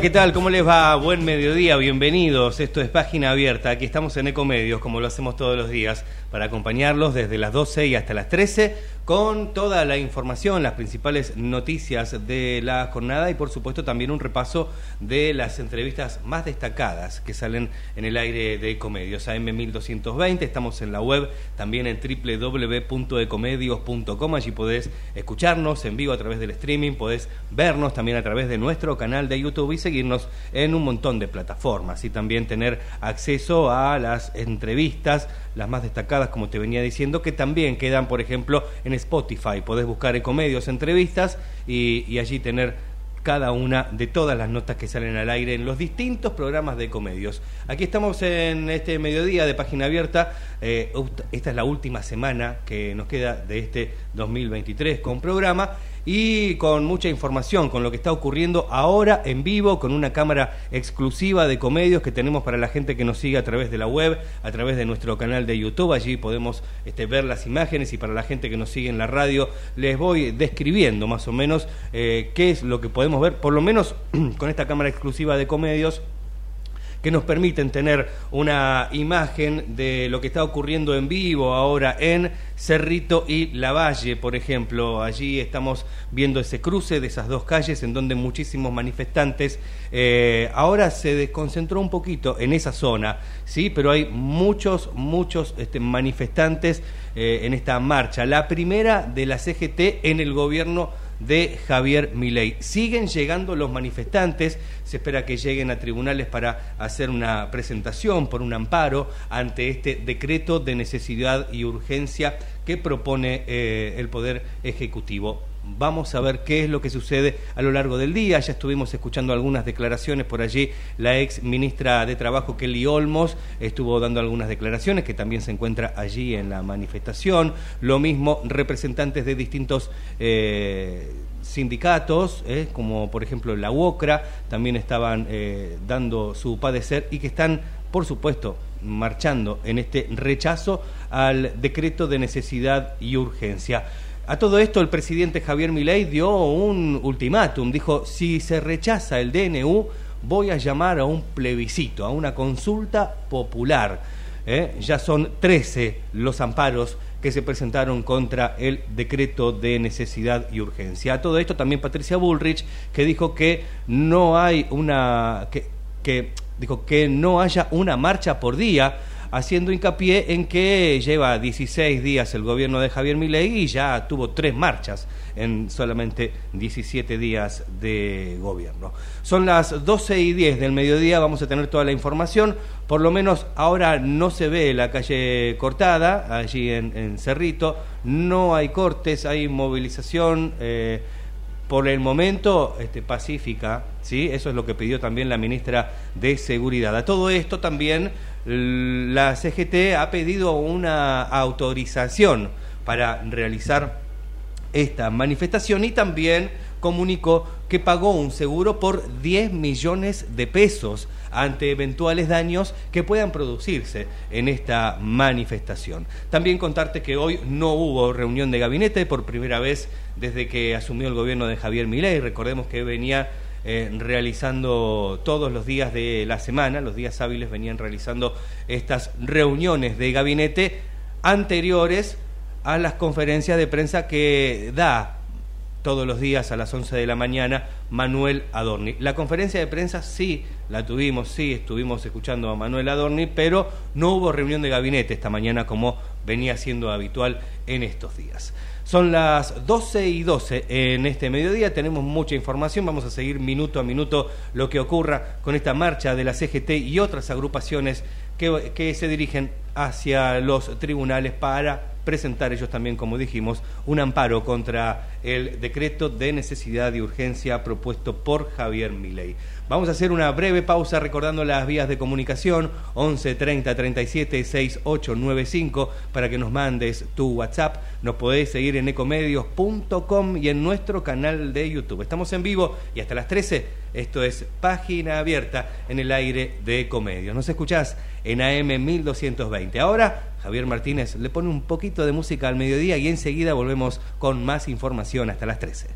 ¿Qué tal? ¿Cómo les va? Buen mediodía, bienvenidos. Esto es Página Abierta. Aquí estamos en Ecomedios, como lo hacemos todos los días, para acompañarlos desde las 12 y hasta las 13 con toda la información, las principales noticias de la jornada y por supuesto también un repaso de las entrevistas más destacadas que salen en el aire de Ecomedios. AM1220, estamos en la web, también en www.ecomedios.com, allí podés escucharnos en vivo a través del streaming, podés vernos también a través de nuestro canal de YouTube y seguirnos en un montón de plataformas y también tener acceso a las entrevistas, las más destacadas, como te venía diciendo, que también quedan, por ejemplo, en Spotify. Podés buscar Ecomedios Entrevistas y, allí tener cada una de todas las notas que salen al aire en los distintos programas de Ecomedios. Aquí estamos en este mediodía de página abierta. Eh, esta es la última semana que nos queda de este 2023 con programa y con mucha información, con lo que está ocurriendo ahora en vivo, con una cámara exclusiva de comedios que tenemos para la gente que nos sigue a través de la web, a través de nuestro canal de YouTube. Allí podemos este, ver las imágenes y para la gente que nos sigue en la radio les voy describiendo más o menos eh, qué es lo que podemos ver, por lo menos con esta cámara exclusiva de comedios que nos permiten tener una imagen de lo que está ocurriendo en vivo ahora en Cerrito y Lavalle, por ejemplo. Allí estamos viendo ese cruce de esas dos calles en donde muchísimos manifestantes eh, ahora se desconcentró un poquito en esa zona, sí, pero hay muchos, muchos este, manifestantes eh, en esta marcha. La primera de la CGT en el gobierno de Javier Milei. Siguen llegando los manifestantes, se espera que lleguen a tribunales para hacer una presentación por un amparo ante este decreto de necesidad y urgencia que propone eh, el Poder Ejecutivo. Vamos a ver qué es lo que sucede a lo largo del día. Ya estuvimos escuchando algunas declaraciones por allí. La ex ministra de Trabajo, Kelly Olmos, estuvo dando algunas declaraciones que también se encuentra allí en la manifestación. Lo mismo representantes de distintos eh, sindicatos, eh, como por ejemplo la UOCRA, también estaban eh, dando su padecer y que están, por supuesto, marchando en este rechazo al decreto de necesidad y urgencia. A todo esto el presidente Javier Milei dio un ultimátum, dijo, si se rechaza el DNU, voy a llamar a un plebiscito, a una consulta popular. ¿eh? Ya son 13 los amparos que se presentaron contra el decreto de necesidad y urgencia. A todo esto también Patricia Bullrich, que dijo que no hay una... que, que dijo que no haya una marcha por día haciendo hincapié en que lleva 16 días el gobierno de Javier Milei y ya tuvo tres marchas en solamente 17 días de gobierno. Son las 12 y 10 del mediodía, vamos a tener toda la información. Por lo menos ahora no se ve la calle cortada, allí en, Cerrito, no hay cortes, hay movilización. Eh, por el momento este, pacífica, ¿sí? Eso es lo que pidió también la ministra de Seguridad. A todo esto también la CGT ha pedido una autorización para realizar esta manifestación y también comunicó que pagó un seguro por 10 millones de pesos ante eventuales daños que puedan producirse en esta manifestación. También contarte que hoy no hubo reunión de gabinete por primera vez desde que asumió el gobierno de Javier Milei. Recordemos que venía eh, realizando todos los días de la semana, los días hábiles venían realizando estas reuniones de gabinete anteriores a las conferencias de prensa que da todos los días a las 11 de la mañana, Manuel Adorni. La conferencia de prensa sí la tuvimos, sí estuvimos escuchando a Manuel Adorni, pero no hubo reunión de gabinete esta mañana como venía siendo habitual en estos días. Son las 12 y 12 en este mediodía, tenemos mucha información, vamos a seguir minuto a minuto lo que ocurra con esta marcha de la CGT y otras agrupaciones que, que se dirigen hacia los tribunales para presentar ellos también, como dijimos, un amparo contra el decreto de necesidad y urgencia propuesto por Javier Milei. Vamos a hacer una breve pausa recordando las vías de comunicación 11 30 37 6895 para que nos mandes tu WhatsApp. Nos podés seguir en ecomedios.com y en nuestro canal de YouTube. Estamos en vivo y hasta las 13. Esto es página abierta en el aire de Ecomedios. Nos escuchás en AM 1220. Ahora Javier Martínez le pone un poquito de música al mediodía y enseguida volvemos con más información hasta las 13.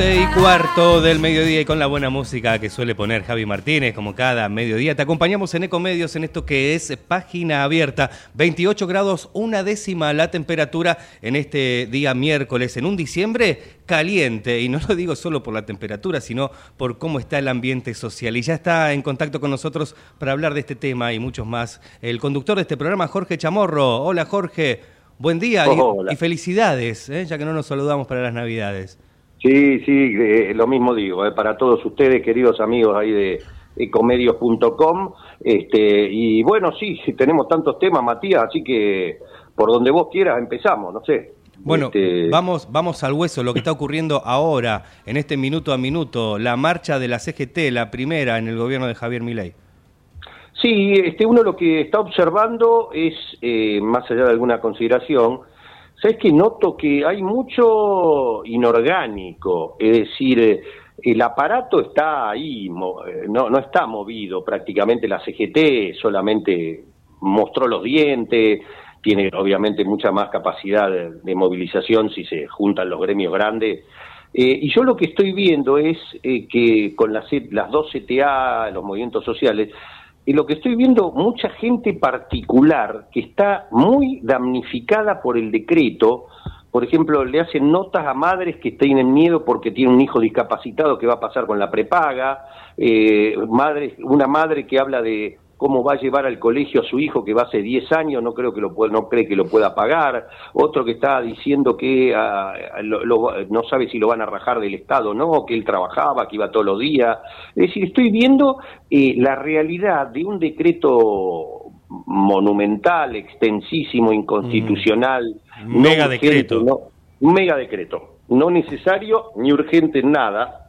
Y cuarto del mediodía y con la buena música que suele poner Javi Martínez como cada mediodía. Te acompañamos en Ecomedios en esto que es página abierta. 28 grados, una décima la temperatura en este día miércoles, en un diciembre caliente. Y no lo digo solo por la temperatura, sino por cómo está el ambiente social. Y ya está en contacto con nosotros para hablar de este tema y muchos más. El conductor de este programa, Jorge Chamorro. Hola Jorge, buen día y, felicidades, ¿eh? ya que no nos saludamos para las Navidades. Sí, sí, lo mismo digo, eh, para todos ustedes, queridos amigos ahí de ecomedios.com. Este, y bueno, sí, tenemos tantos temas, Matías, así que por donde vos quieras empezamos, no sé. Bueno, este, vamos, vamos al hueso, lo que está ocurriendo ahora, en este minuto a minuto, la marcha de la CGT, la primera en el gobierno de Javier Milei. Sí, este, uno lo que está observando es, eh, más allá de alguna consideración, ¿sabes que noto que hay mucho inorgánico? Es decir, eh, el aparato está ahí, eh, no, no está movido prácticamente. La CGT solamente mostró los dientes, tiene obviamente mucha más capacidad de, movilización si se juntan los gremios grandes. Eh, y yo lo que estoy viendo es que con las, las dos CTA, los movimientos sociales, y lo que estoy viendo, mucha gente particular que está muy damnificada por el decreto, por ejemplo, le hacen notas a madres que tienen miedo porque tiene un hijo discapacitado que va a pasar con la prepaga, eh, madre, una madre que habla de cómo va a llevar al colegio a su hijo que va hace 10 años, no creo que lo pueda, no cree que lo pueda pagar, otro que está diciendo que ah, no sabe si lo van a rajar del Estado o no, que él trabajaba, que iba todos los días. Es decir, estoy viendo eh, la realidad de un decreto monumental, extensísimo, inconstitucional. Mm. mega decreto. un mega decreto. No necesario ni urgente en nada,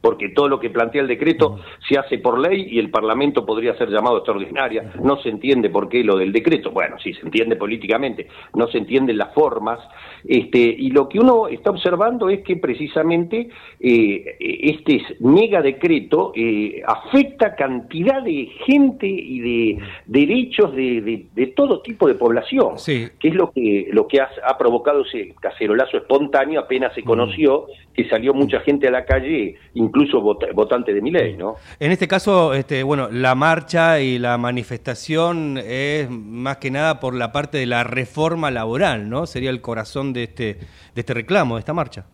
porque todo lo que plantea el decreto se hace por ley y el Parlamento podría ser llamado extraordinaria. No se entiende por qué lo del decreto. Bueno, sí se entiende políticamente, no se entienden las formas. Este, y lo que uno está observando es que precisamente eh, este mega decreto eh, afecta cantidad de gente y de derechos de, de, todo tipo de población, que es lo que, lo que ha, provocado ese cacerolazo espontáneo apenas se conoció que salió mucha gente a la calle incluso votante de mi ley, ¿no? En este caso, este, bueno, la marcha y la manifestación es más que nada por la parte de la reforma laboral, ¿no? Sería el corazón de este, de este reclamo, de esta marcha.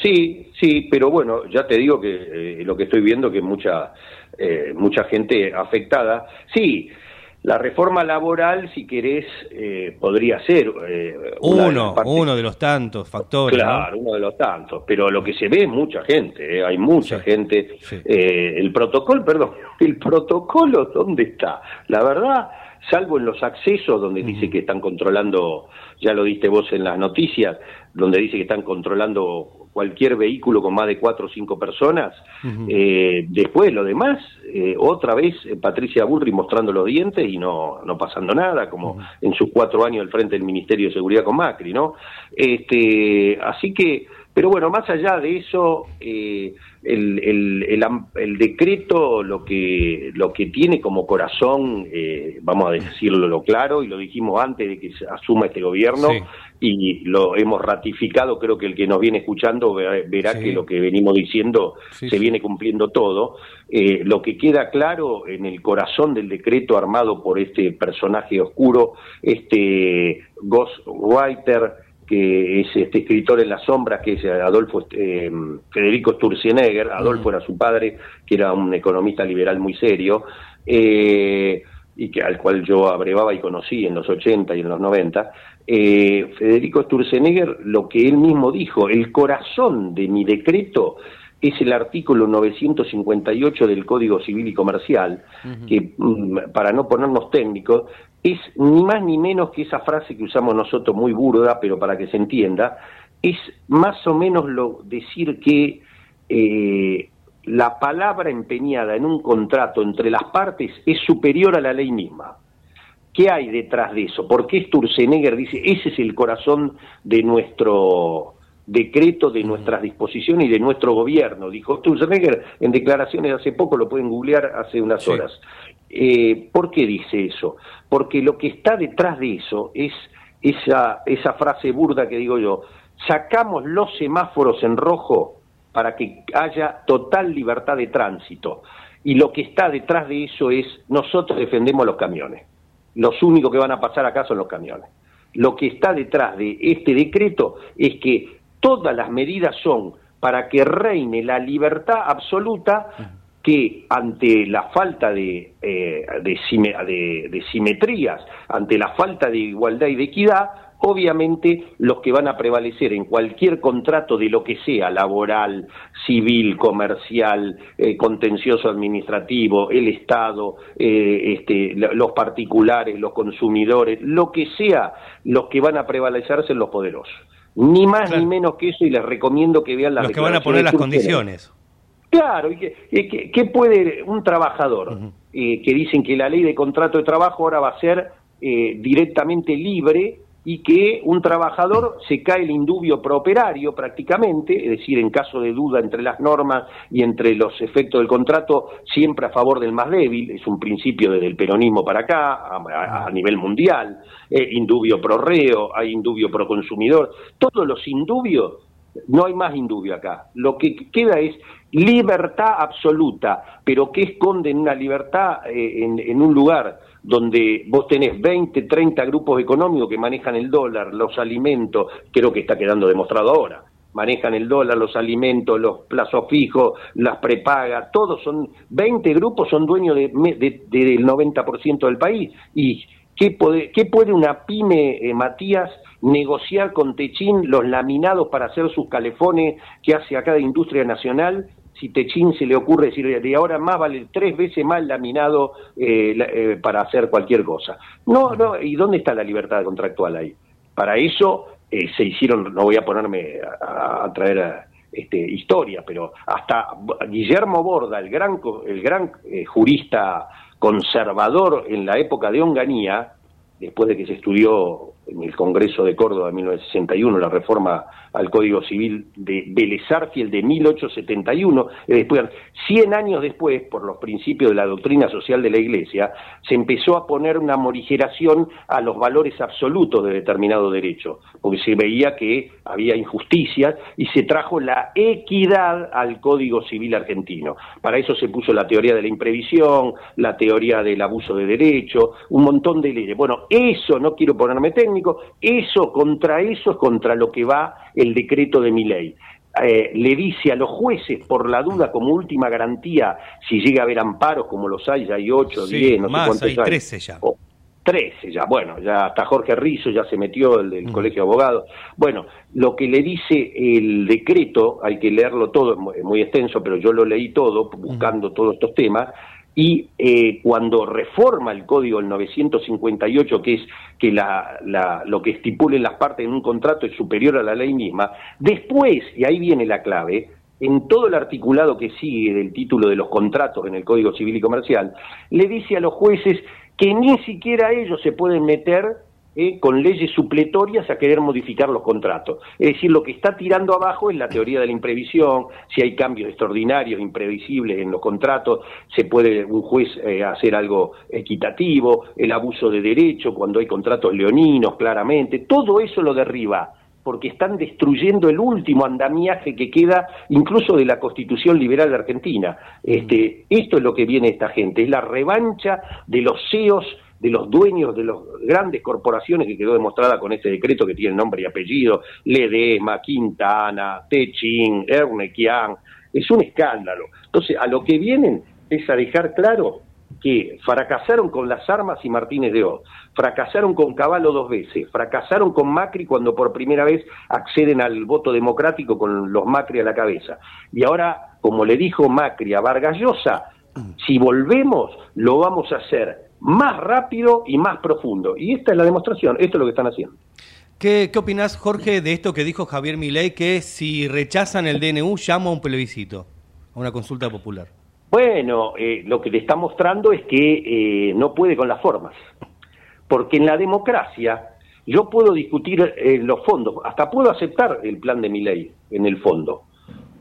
Sí, sí, pero bueno, ya te digo que eh, lo que estoy viendo que mucha eh, mucha gente afectada. Sí, la reforma laboral, si querés, eh, podría ser eh, uno, uno de los tantos factores. Claro, uno de los tantos. Pero lo que se ve es mucha gente, eh, hay mucha gente. el protocolo, perdón, el protocolo, ¿dónde está? La verdad, salvo en los accesos donde dice que están controlando, ya lo diste vos en las noticias, donde dice que están controlando cualquier vehículo con más de cuatro o cinco personas. eh, después, lo demás, eh, otra vez eh, Patricia Bullrich mostrando los dientes y no, no pasando nada, como en sus cuatro años al frente del Ministerio de Seguridad con Macri, ¿no? Este, así que, pero bueno, más allá de eso, eh, el, el, el, decreto lo que, lo que tiene como corazón, eh, vamos a decirlo lo claro, y lo dijimos antes de que asuma este gobierno, y lo hemos ratificado, creo que el que nos viene escuchando verá, que lo que venimos diciendo se viene cumpliendo todo. Eh, lo que queda claro en el corazón del decreto armado por este personaje oscuro, este ghostwriter, que es este escritor en las sombras, que es Adolfo eh, Federico Sturzenegger, Adolfo era su padre, que era un economista liberal muy serio, eh, y que al cual yo abrevaba y conocí en los 80 y en los 90, eh, Federico Sturzenegger lo que él mismo dijo, el corazón de mi decreto es el artículo 958 del Código Civil y Comercial, que mm, para no ponernos técnicos, es ni más ni menos que esa frase que usamos nosotros muy burda, pero para que se entienda, es más o menos lo decir que eh, la palabra empeñada en un contrato entre las partes es superior a la ley misma. ¿Qué hay detrás de eso? ¿Por qué Sturzenegger dice, ese es el corazón de nuestro decreto, de nuestras disposiciones y de nuestro gobierno? Dijo Sturzenegger en declaraciones hace poco, lo pueden googlear hace unas horas. Eh, ¿Por qué dice eso? Porque lo que está detrás de eso es esa, esa frase burda que digo yo, sacamos los semáforos en rojo para que haya total libertad de tránsito. Y lo que está detrás de eso es, nosotros defendemos los camiones los únicos que van a pasar acá son los camiones. Lo que está detrás de este decreto es que todas las medidas son para que reine la libertad absoluta que ante la falta de, eh, de, de, simetrías, ante la falta de igualdad y de equidad, obviamente los que van a prevalecer en cualquier contrato de lo que sea, laboral, civil, comercial, eh, contencioso administrativo, el Estado, eh, este, los particulares, los consumidores, lo que sea, los que van a prevalecer son los poderosos. Ni más ni menos que eso y les recomiendo que vean las Los que van a poner las condiciones. Claro, y que, puede un trabajador eh, que dicen que la ley de contrato de trabajo ahora va a ser directamente libre y que un trabajador se cae el indubio prooperario prácticamente, es decir, en caso de duda entre las normas y entre los efectos del contrato, siempre a favor del más débil, es un principio desde el peronismo para acá, a, nivel mundial, eh, indubio pro reo, hay indubio pro consumidor, todos los indubios, no hay más indubio acá, lo que queda es libertad absoluta, pero que esconde una libertad eh, en, en un lugar donde vos tenés 20, 30 grupos económicos que manejan el dólar, los alimentos, creo que está quedando demostrado ahora, manejan el dólar, los alimentos, los plazos fijos, las prepagas, todos son, 20 grupos son dueños de, del 90% del país. ¿Y qué puede, qué puede una pyme, eh, Matías, negociar con Techín los laminados para hacer sus calefones que hace acá de industria nacional si Techín se le ocurre decir de ahora más vale tres veces más laminado eh, eh, para hacer cualquier cosa. No, no, ¿y dónde está la libertad contractual ahí? Para eso eh, se hicieron, no voy a ponerme a, traer este, historia, pero hasta Guillermo Borda, el gran, el gran jurista conservador en la época de Onganía, después de que se estudió en el Congreso de Córdoba de 1961, la reforma al Código Civil de Belezarfiel de 1871, y después, 100 años después, por los principios de la doctrina social de la Iglesia, se empezó a poner una morigeración a los valores absolutos de determinado derecho, porque se veía que había injusticias y se trajo la equidad al Código Civil argentino. Para eso se puso la teoría de la imprevisión, la teoría del abuso de derecho, un montón de leyes. Bueno, eso no quiero ponerme técnico, eso contra eso es contra lo que va el decreto de mi ley. Eh, le dice a los jueces, por la duda, como última garantía, si llega a haber amparos, como los hay, ya hay 8, 10, no sé cuántos hay. 13 ya. 13 ya, bueno, ya hasta Jorge Rizzo ya se metió, el del mm. Colegio de Abogados. Bueno, lo que le dice el decreto, hay que leerlo todo, es muy extenso, pero yo lo leí todo, buscando todos estos temas, y eh, cuando reforma el código el 958, que es que la, lo que estipulen las partes en un contrato es superior a la ley misma, después, y ahí viene la clave, en todo el articulado que sigue del título de los contratos en el Código Civil y Comercial, le dice a los jueces que ni siquiera ellos se pueden meter eh, con leyes supletorias a querer modificar los contratos. Es decir, lo que está tirando abajo es la teoría de la imprevisión, si hay cambios extraordinarios, imprevisibles en los contratos, se puede un juez eh, hacer algo equitativo, el abuso de derecho, cuando hay contratos leoninos, claramente, todo eso lo derriba porque están destruyendo el último andamiaje que queda incluso de la Constitución Liberal de Argentina. Este, esto es lo que viene esta gente, es la revancha de los CEOs de los dueños de las grandes corporaciones que quedó demostrada con este decreto que tiene nombre y apellido, Ledema, Quintana, Techin, Ernequian, es un escándalo. Entonces, a lo que vienen es a dejar claro que fracasaron con las armas y Martínez de Oz, fracasaron con Caballo dos veces, fracasaron con Macri cuando por primera vez acceden al voto democrático con los Macri a la cabeza. Y ahora, como le dijo Macri a Vargas Llosa, si volvemos, lo vamos a hacer más rápido y más profundo. Y esta es la demostración, esto es lo que están haciendo. ¿Qué, qué opinás, Jorge, de esto que dijo Javier Milei, que si rechazan el DNU llama a un plebiscito, a una consulta popular? Bueno, eh, lo que le está mostrando es que eh, no puede con las formas, porque en la democracia yo puedo discutir eh, los fondos, hasta puedo aceptar el plan de Milei en el fondo,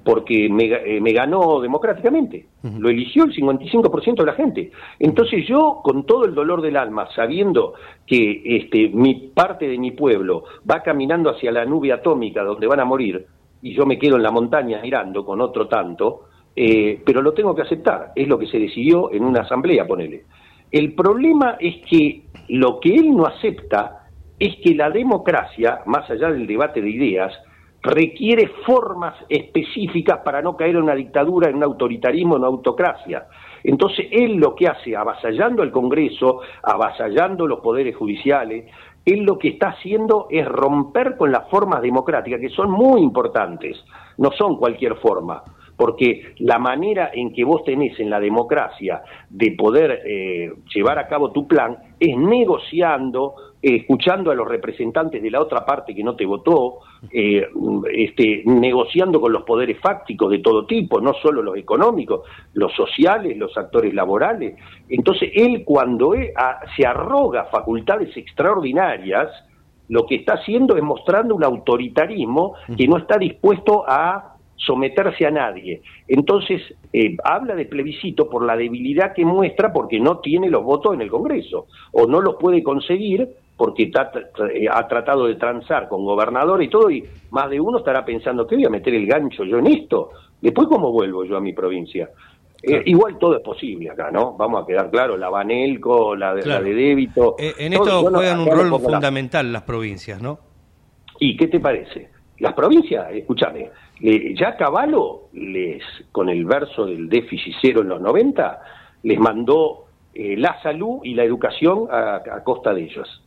porque me, eh, me ganó democráticamente, lo eligió el 55% de la gente. Entonces yo, con todo el dolor del alma, sabiendo que este, mi parte de mi pueblo va caminando hacia la nube atómica donde van a morir, y yo me quedo en la montaña mirando con otro tanto, eh, pero lo tengo que aceptar, es lo que se decidió en una asamblea, ponele. El problema es que lo que él no acepta es que la democracia, más allá del debate de ideas, requiere formas específicas para no caer en una dictadura, en un autoritarismo, en una autocracia. Entonces, él lo que hace, avasallando al Congreso, avasallando los poderes judiciales, él lo que está haciendo es romper con las formas democráticas, que son muy importantes, no son cualquier forma porque la manera en que vos tenés en la democracia de poder eh, llevar a cabo tu plan es negociando, escuchando a los representantes de la otra parte que no te votó, eh, este, negociando con los poderes fácticos de todo tipo, no solo los económicos, los sociales, los actores laborales. Entonces, él cuando se arroga facultades extraordinarias, lo que está haciendo es mostrando un autoritarismo que no está dispuesto a someterse a nadie. Entonces, eh, habla de plebiscito por la debilidad que muestra porque no tiene los votos en el Congreso o no los puede conseguir porque eh, ha tratado de transar con gobernador y todo y más de uno estará pensando que voy a meter el gancho yo en esto. Después, ¿cómo vuelvo yo a mi provincia? Eh, igual todo es posible acá, ¿no? Vamos a quedar claro, la Banelco, la de, la de débito. Eh, en esto juegan un rol fundamental las provincias, ¿no? ¿Y qué te parece? Las provincias, escúchame, ya Caballo, les, con el verso del déficit cero en los 90, les mandó la salud y la educación a, costa de ellos.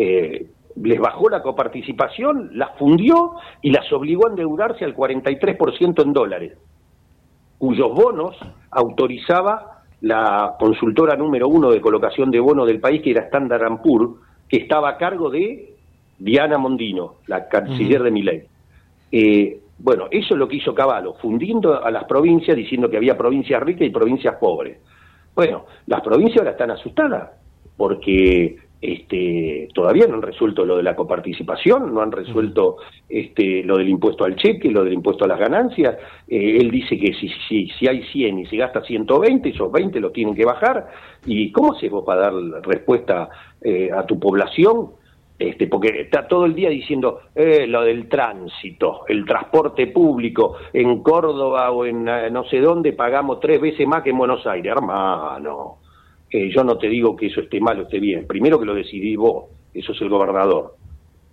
Eh, les bajó la coparticipación, las fundió y las obligó a endeudarse al 43% en dólares, cuyos bonos autorizaba la consultora número uno de colocación de bonos del país, que era Standard Poor's, que estaba a cargo de Diana Mondino, la canciller de Miley. Eh, bueno, eso es lo que hizo Caballo, fundiendo a las provincias, diciendo que había provincias ricas y provincias pobres. Bueno, las provincias ahora están asustadas, porque este, todavía no han resuelto lo de la coparticipación, no han resuelto este, lo del impuesto al cheque, lo del impuesto a las ganancias. Eh, él dice que si, si, si hay 100 y se gasta 120, esos 20 los tienen que bajar. ¿Y cómo se vos para dar respuesta eh, a tu población este, porque está todo el día diciendo eh, lo del tránsito, el transporte público en Córdoba o en eh, no sé dónde pagamos tres veces más que en Buenos Aires, hermano. Eh, yo no te digo que eso esté mal o esté bien. Primero que lo decidí vos, eso es el gobernador.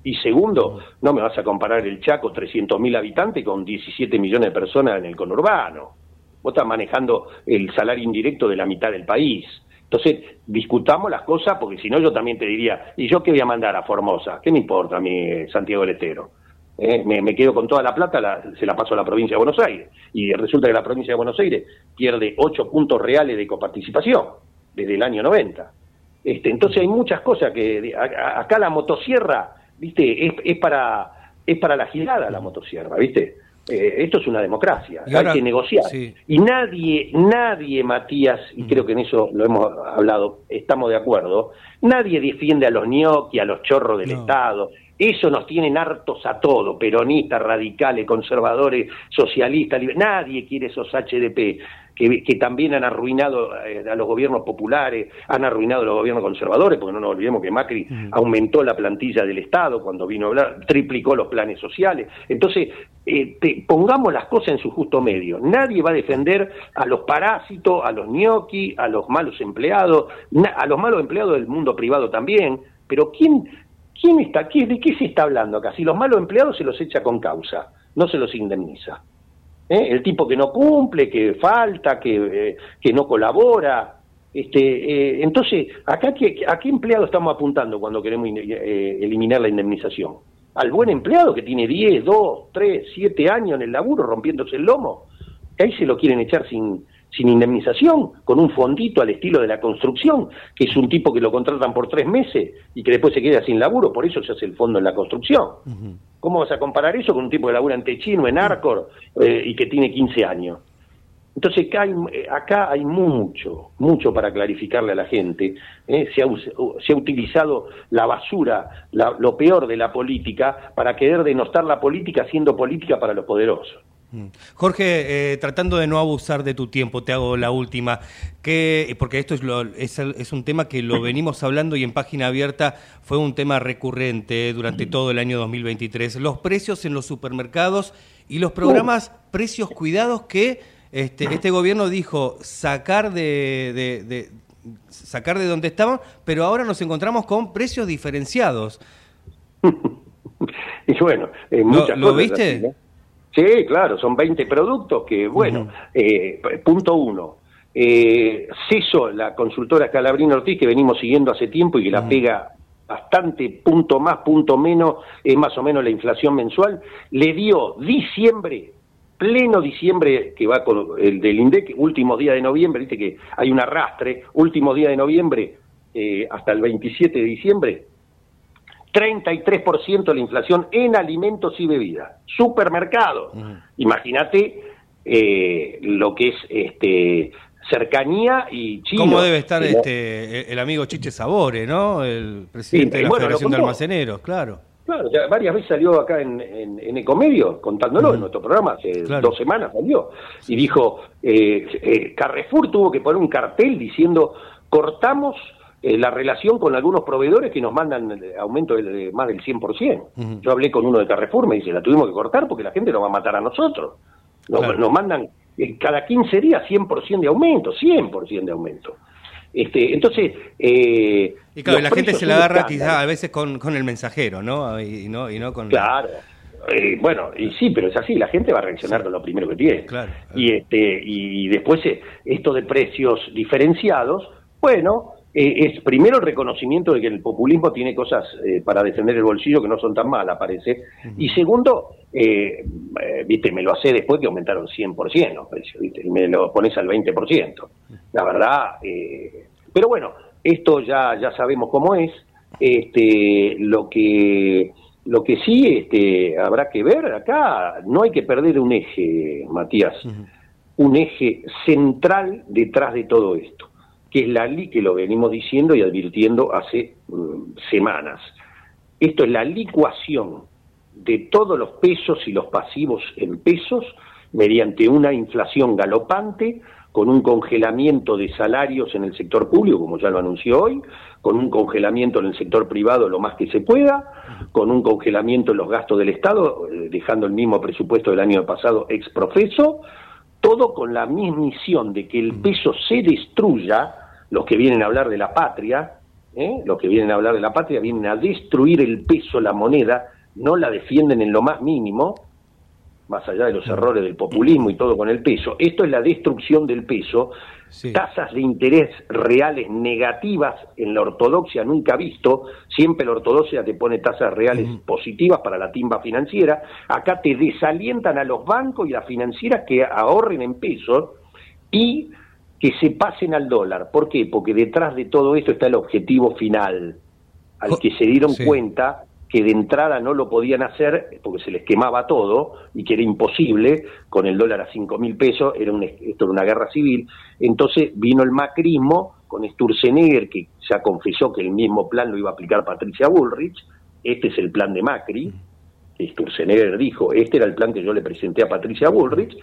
Y segundo, no me vas a comparar el Chaco, 300.000 habitantes, con 17 millones de personas en el conurbano. Vos estás manejando el salario indirecto de la mitad del país. Entonces, discutamos las cosas, porque si no yo también te diría, ¿y yo qué voy a mandar a Formosa? ¿Qué me importa a mí Santiago del Estero? ¿Eh? Me, quedo con toda la plata, se la paso a la provincia de Buenos Aires. Y resulta que la provincia de Buenos Aires pierde 8 puntos reales de coparticipación desde el año 90. Este, entonces hay muchas cosas que acá la motosierra, viste, es, es para es para la girada la motosierra, viste. Eh, esto es una democracia, hay que negociar. Y nadie, nadie, Matías, y mm. creo que en eso lo hemos hablado, estamos de acuerdo, nadie defiende a los ñoqui, a los chorros del Estado. Eso nos tienen hartos a todos, peronistas, radicales, conservadores, socialistas, nadie quiere esos HDP que, también han arruinado eh, a los gobiernos populares, han arruinado a los gobiernos conservadores, porque no nos olvidemos que Macri aumentó la plantilla del Estado cuando vino a hablar, triplicó los planes sociales. Entonces, eh, pongamos las cosas en su justo medio. Nadie va a defender a los parásitos, a los ñoqui, a los malos empleados, a los malos empleados del mundo privado también, pero ¿quién, quién está, ¿de qué se está hablando acá? Si los malos empleados se los echa con causa, no se los indemniza. ¿eh? el tipo que no cumple, que falta, que, eh, que no colabora. Este, eh, entonces, acá ¿a qué empleado estamos apuntando cuando queremos eliminar la indemnización? ¿Al buen empleado que tiene 10, 2, 3, 7 años en el laburo rompiéndose el lomo? Ahí se lo quieren echar sin, sin indemnización, con un fondito al estilo de la construcción, que es un tipo que lo contratan por tres meses y que después se queda sin laburo, por eso se hace el fondo en la construcción. ¿Cómo vas a comparar eso con un tipo que labura en Techino, en Arcor, eh, y que tiene 15 años? Entonces acá hay, acá hay mucho, mucho para clarificarle a la gente. ¿eh? Se, ha, se, ha, utilizado la basura, lo peor de la política, para querer denostar la política siendo política para los poderosos. Mm. Jorge, eh, tratando de no abusar de tu tiempo, te hago la última, que, porque esto es, es, un tema que lo venimos hablando y en página abierta fue un tema recurrente durante todo el año 2023. Los precios en los supermercados y los programas precios cuidados que este, este gobierno dijo sacar de, sacar de donde estaban, pero ahora nos encontramos con precios diferenciados. y bueno, muchas ¿Lo, viste? Sí, claro, son 20 productos que, bueno, eh, punto uno, eh, CESO, la consultora Calabrino Ortiz, que venimos siguiendo hace tiempo y que la pega bastante, punto más, punto menos, es más o menos la inflación mensual, le dio diciembre, pleno diciembre, que va con el del INDEC, último día de noviembre, viste que hay un arrastre, último día de noviembre eh, hasta el 27 de diciembre, 33% la inflación en alimentos y bebidas. Supermercados. Imagínate eh, lo que es este cercanía y Chile. ¿Cómo debe estar este el amigo Chiche Sabore, no? El presidente de la Federación de Almaceneros, claro. Claro, ya varias veces salió acá en, en, Ecomedio, contándolo en nuestro programa, hace dos semanas salió, y dijo, eh, eh, Carrefour tuvo que poner un cartel diciendo, cortamos eh, la relación con algunos proveedores que nos mandan eh, aumento de, más del 100%. Yo hablé con uno de Carrefour, me dice, la tuvimos que cortar porque la gente nos va a matar a nosotros. Nos, mandan eh, cada 15 días 100% de aumento, 100% de aumento. Este, entonces... Eh, y claro, la gente se la agarra quizá a veces con, con el mensajero, ¿no? Y no, y no con... Claro. Eh, bueno, y sí, pero es así, la gente va a reaccionar con lo primero que tiene. Claro, Y, este, y después esto de precios diferenciados, bueno, eh, es primero el reconocimiento de que el populismo tiene cosas para defender el bolsillo que no son tan malas, parece. Y segundo, viste, me lo hace después que aumentaron 100% los precios, viste, y me lo pones al 20%. La verdad, pero bueno, esto ya, ya sabemos cómo es. Este, lo que lo que sí este, habrá que ver acá, no hay que perder un eje, Matías, un eje central detrás de todo esto, que es la li que lo venimos diciendo y advirtiendo hace mm, semanas. Esto es la licuación de todos los pesos y los pasivos en pesos mediante una inflación galopante con un congelamiento de salarios en el sector público, como ya lo anunció hoy, con un congelamiento en el sector privado lo más que se pueda, con un congelamiento en los gastos del Estado, eh, dejando el mismo presupuesto del año pasado ex profeso, todo con la misma misión de que el peso se destruya, los que vienen a hablar de la patria, ¿eh? los que vienen a hablar de la patria vienen a destruir el peso, la moneda, no la defienden en lo más mínimo, más allá de los errores del populismo y todo con el peso, esto es la destrucción del peso, tasas de interés reales negativas en la ortodoxia nunca visto, siempre la ortodoxia te pone tasas reales positivas para la timba financiera, acá te desalientan a los bancos y las financieras que ahorren en pesos y que se pasen al dólar. ¿Por qué? Porque detrás de todo esto está el objetivo final, al que se dieron cuenta que de entrada no lo podían hacer porque se les quemaba todo y que era imposible, con el dólar a cinco mil pesos, era un, esto era una guerra civil. Entonces vino el macrismo con Sturzenegger, que ya confesó que el mismo plan lo iba a aplicar Patricia Bullrich, este es el plan de Macri, Sturzenegger dijo, este era el plan que yo le presenté a Patricia Bullrich,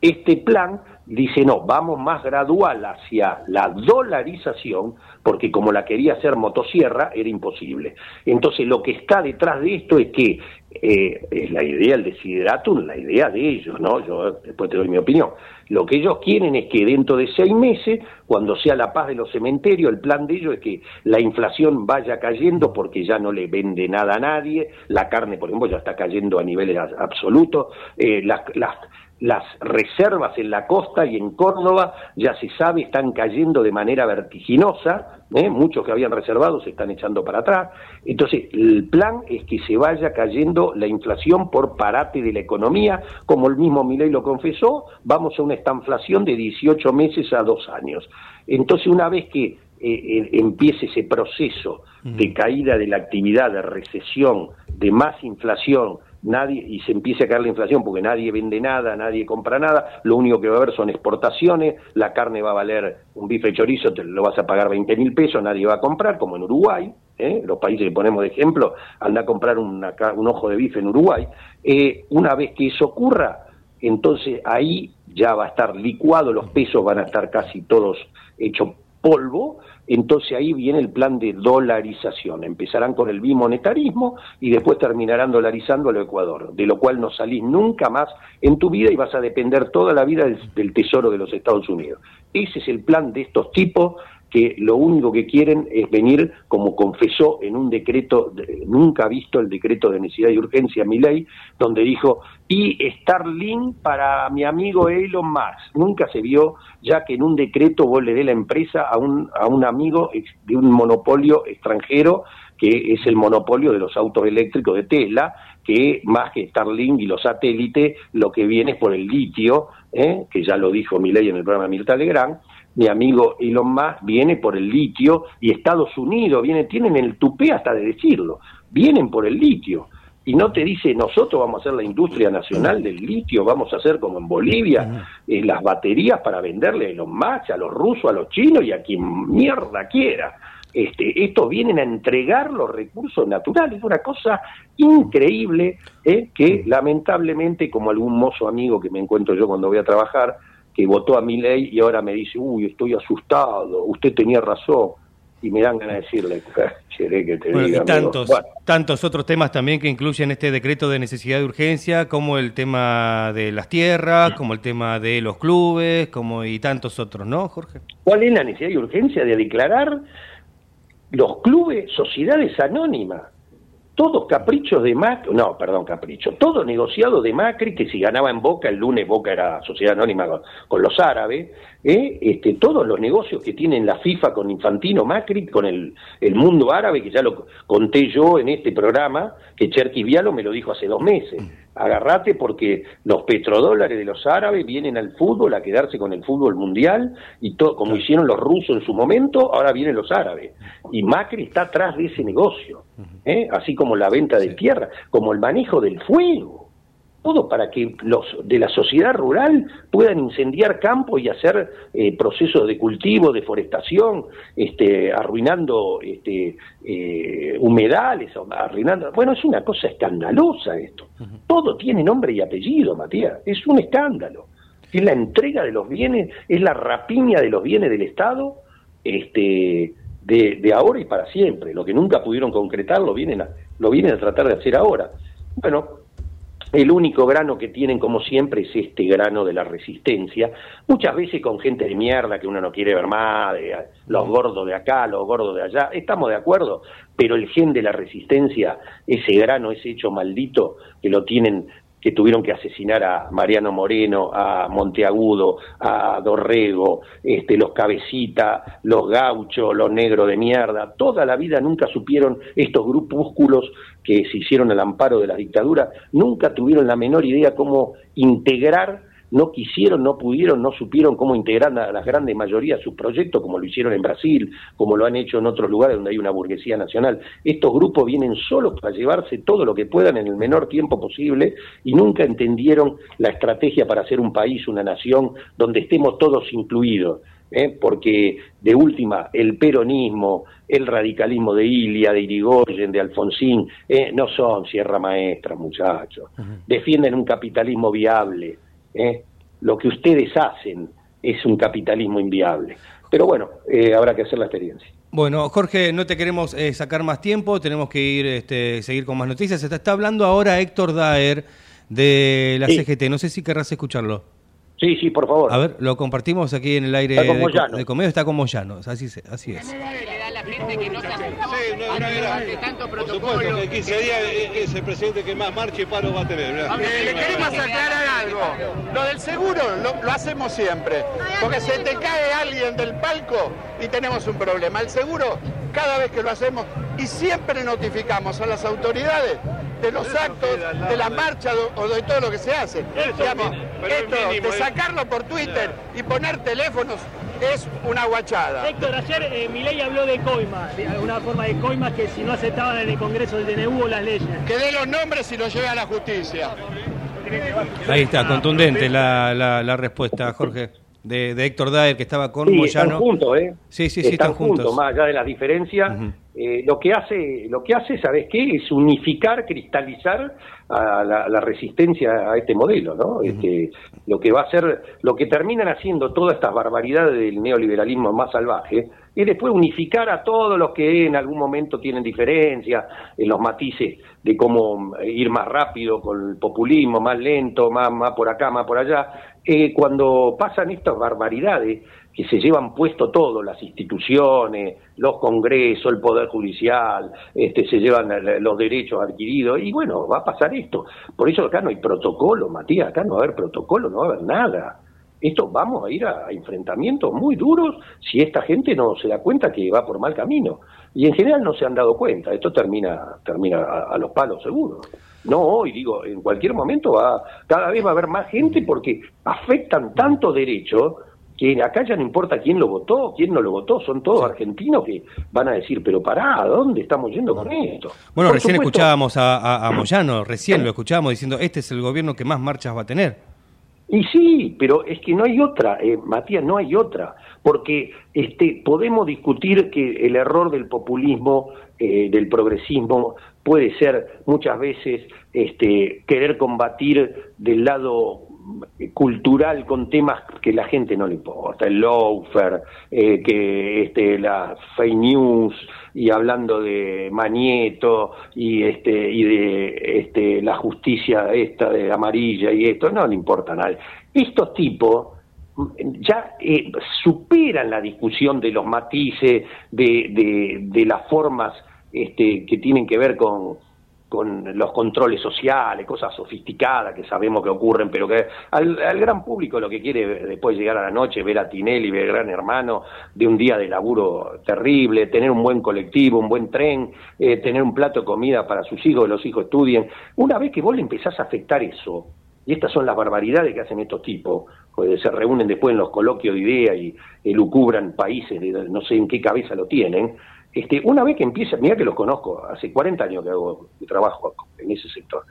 este plan dice, no, vamos más gradual hacia la dolarización, porque como la quería hacer motosierra, era imposible. Entonces, lo que está detrás de esto es que eh, es la idea, el desideratum, la idea de ellos, ¿no? Yo después te doy mi opinión. Lo que ellos quieren es que dentro de seis meses, cuando sea la paz de los cementerios, el plan de ellos es que la inflación vaya cayendo porque ya no le vende nada a nadie, la carne, por ejemplo, ya está cayendo a niveles absolutos, eh, las, las las reservas en la costa y en Córdoba, ya se sabe, están cayendo de manera vertiginosa, ¿eh? muchos que habían reservado se están echando para atrás. Entonces, el plan es que se vaya cayendo la inflación por parate de la economía, como el mismo Milei lo confesó, vamos a una estanflación de 18 meses a dos años. Entonces, una vez que eh, eh, empiece ese proceso de caída de la actividad, de recesión, de más inflación, nadie y se empiece a caer la inflación porque nadie vende nada, nadie compra nada, lo único que va a haber son exportaciones, la carne va a valer un bife chorizo, te lo vas a pagar 20 mil pesos, nadie va a comprar, como en Uruguay, ¿eh? los países que ponemos de ejemplo, anda a comprar un ojo de bife en Uruguay, eh, una vez que eso ocurra, entonces ahí ya va a estar licuado, los pesos van a estar casi todos hechos polvo, entonces ahí viene el plan de dolarización. Empezarán con el bimonetarismo y después terminarán dolarizando al Ecuador, de lo cual no salís nunca más en tu vida y vas a depender toda la vida del, Tesoro de los Estados Unidos. Ese es el plan de estos tipos que lo único que quieren es venir, como confesó en un decreto, nunca visto el decreto de necesidad y urgencia, mi ley, donde dijo, y Starlink para mi amigo Elon Musk. Nunca se vio, ya que en un decreto vos le dé la empresa a un, a un amigo de un monopolio extranjero, que es el monopolio de los autos eléctricos de Tesla, que más que Starlink y los satélites, lo que viene es por el litio, ¿eh? que ya lo dijo mi ley en el programa Mirta Legrand, mi amigo Elon Musk viene por el litio y Estados Unidos viene, tienen el tupé hasta de decirlo, vienen por el litio. Y no te dice, nosotros vamos a hacer la industria nacional del litio, vamos a hacer como en Bolivia, eh, las baterías para venderle a Elon Musk, a los rusos, a los chinos y a quien mierda quiera. Este, estos vienen a entregar los recursos naturales, una cosa increíble eh, que lamentablemente, como algún mozo amigo que me encuentro yo cuando voy a trabajar, que votó a mi ley y ahora me dice, uy, estoy asustado, usted tenía razón. y me dan ganas de decirle, que te y tantos, tantos otros temas también que incluyen este decreto de necesidad de urgencia, como el tema de las tierras, como el tema de los clubes, como y tantos otros, ¿no, Jorge? ¿Cuál es la necesidad de urgencia de declarar los clubes sociedades anónimas? Todos caprichos de Macri, no, perdón, capricho, todo negociado de Macri, que si ganaba en Boca, el lunes Boca era sociedad anónima con, los árabes, ¿eh? este, todos los negocios que tienen la FIFA con Infantino Macri, con el, el mundo árabe, que ya lo conté yo en este programa, que Cherkis Vialo me lo dijo hace dos meses agarrate porque los petrodólares de los árabes vienen al fútbol a quedarse con el fútbol mundial y todo, como hicieron los rusos en su momento, ahora vienen los árabes. Y Macri está atrás de ese negocio, ¿eh? así como la venta de tierra, como el manejo del fuego todo para que los de la sociedad rural puedan incendiar campos y hacer eh, procesos de cultivo, deforestación, este, arruinando este, eh, humedales, arruinando. Bueno, es una cosa escandalosa esto. Todo tiene nombre y apellido, Matías. Es un escándalo. Es la entrega de los bienes, es la rapiña de los bienes del Estado, este, de, de ahora y para siempre. Lo que nunca pudieron concretar lo vienen a, lo vienen a tratar de hacer ahora. Bueno, el único grano que tienen, como siempre, es este grano de la resistencia, muchas veces con gente de mierda que uno no quiere ver más, los gordos de acá, los gordos de allá, estamos de acuerdo, pero el gen de la resistencia, ese grano, ese hecho maldito, que lo tienen que tuvieron que asesinar a Mariano Moreno, a Monteagudo, a Dorrego, este, los cabecita, los gauchos, los negros de mierda, toda la vida nunca supieron estos grupúsculos que se hicieron al amparo de la dictadura, nunca tuvieron la menor idea cómo integrar no quisieron, no pudieron, no supieron cómo integrar a la grande mayoría sus proyectos, como lo hicieron en Brasil, como lo han hecho en otros lugares donde hay una burguesía nacional. Estos grupos vienen solos para llevarse todo lo que puedan en el menor tiempo posible y nunca entendieron la estrategia para hacer un país, una nación, donde estemos todos incluidos. ¿eh? porque de última el peronismo, el radicalismo de Ilia, de Irigoyen, de Alfonsín, ¿eh? no son sierra maestra, muchachos. Defienden un capitalismo viable, ¿eh? lo que ustedes hacen es un capitalismo inviable. Pero bueno, eh, habrá que hacer la experiencia. Bueno, Jorge, no te queremos eh, sacar más tiempo, tenemos que ir, este, seguir con más noticias. Está, está hablando ahora Héctor Daer de la CGT, no sé si querrás escucharlo. Sí, sí, por favor. A ver, lo compartimos aquí en el aire está como de, de, comedio, está como llano, así, así es. Por supuesto que en 15 días es el presidente que más marcha y paro va a tener. le queremos aclarar algo. Lo del seguro lo, lo, hacemos siempre. Porque se te cae alguien del palco y tenemos un problema. El seguro, cada vez que lo hacemos y siempre notificamos a las autoridades de los actos, de la marcha o de todo lo que se hace. Digamos, esto de sacarlo por Twitter y poner teléfonos es una guachada. Héctor, ayer eh, Milei habló de coima, de alguna forma de coima que si no aceptaban en el Congreso del DNU las leyes. Que dé los nombres y los lleve a la justicia. Ahí está, contundente la, la, respuesta, Jorge. De, Héctor Daer, que estaba con Moyano. Están juntos, ¿eh? Sí, sí, sí, están, juntos. Más allá de las diferencias, eh, lo que hace, lo que hace, ¿sabes qué? Es unificar, cristalizar a la, resistencia a este modelo, ¿no? este, lo que va a ser, lo que terminan haciendo todas estas barbaridades del neoliberalismo más salvaje, es después unificar a todos los que en algún momento tienen diferencias, en los matices de cómo ir más rápido con el populismo, más lento, más, más por acá, más por allá. Eh, cuando pasan estas barbaridades, que se llevan puesto todo, las instituciones, los congresos, el poder judicial, este, se llevan los derechos adquiridos, y bueno, va a pasar esto. Por eso acá no hay protocolo, Matías, acá no va a haber protocolo, no va a haber nada. Esto vamos a ir a, enfrentamientos muy duros si esta gente no se da cuenta que va por mal camino. Y en general no se han dado cuenta, esto termina, termina a, los palos seguro. No hoy, digo, en cualquier momento va, cada vez va a haber más gente porque afectan tanto derechos que acá ya no importa quién lo votó, quién no lo votó, son todos argentinos que van a decir, pero pará, ¿a dónde estamos yendo con esto? Bueno, recién escuchábamos a, Moyano, recién lo escuchábamos diciendo, este es el gobierno que más marchas va a tener. Y sí, pero es que no hay otra, eh, Matías, no hay otra, porque este, podemos discutir que el error del populismo, eh, del progresismo, puede ser muchas veces este, querer combatir del lado cultural con temas que la gente no le importa, el loafer, eh, que este, la fake news y hablando de Manieto y este y de este, la justicia esta de amarilla y esto no le importa a nadie. Estos tipos ya eh, superan la discusión de los matices, de, de, de las formas este, que tienen que ver con, con los controles sociales, cosas sofisticadas que sabemos que ocurren, pero que al, gran público lo que quiere después llegar a la noche, ver a Tinelli, ver a Gran Hermano, de un día de laburo terrible, tener un buen colectivo, un buen tren, eh, tener un plato de comida para sus hijos, que los hijos estudien. Una vez que vos le empezás a afectar eso, y estas son las barbaridades que hacen estos tipos, se reúnen después en los coloquios de ideas y elucubran países, no sé en qué cabeza lo tienen, este, una vez que empieza, mira que los conozco, hace 40 años que hago trabajo en ese sector,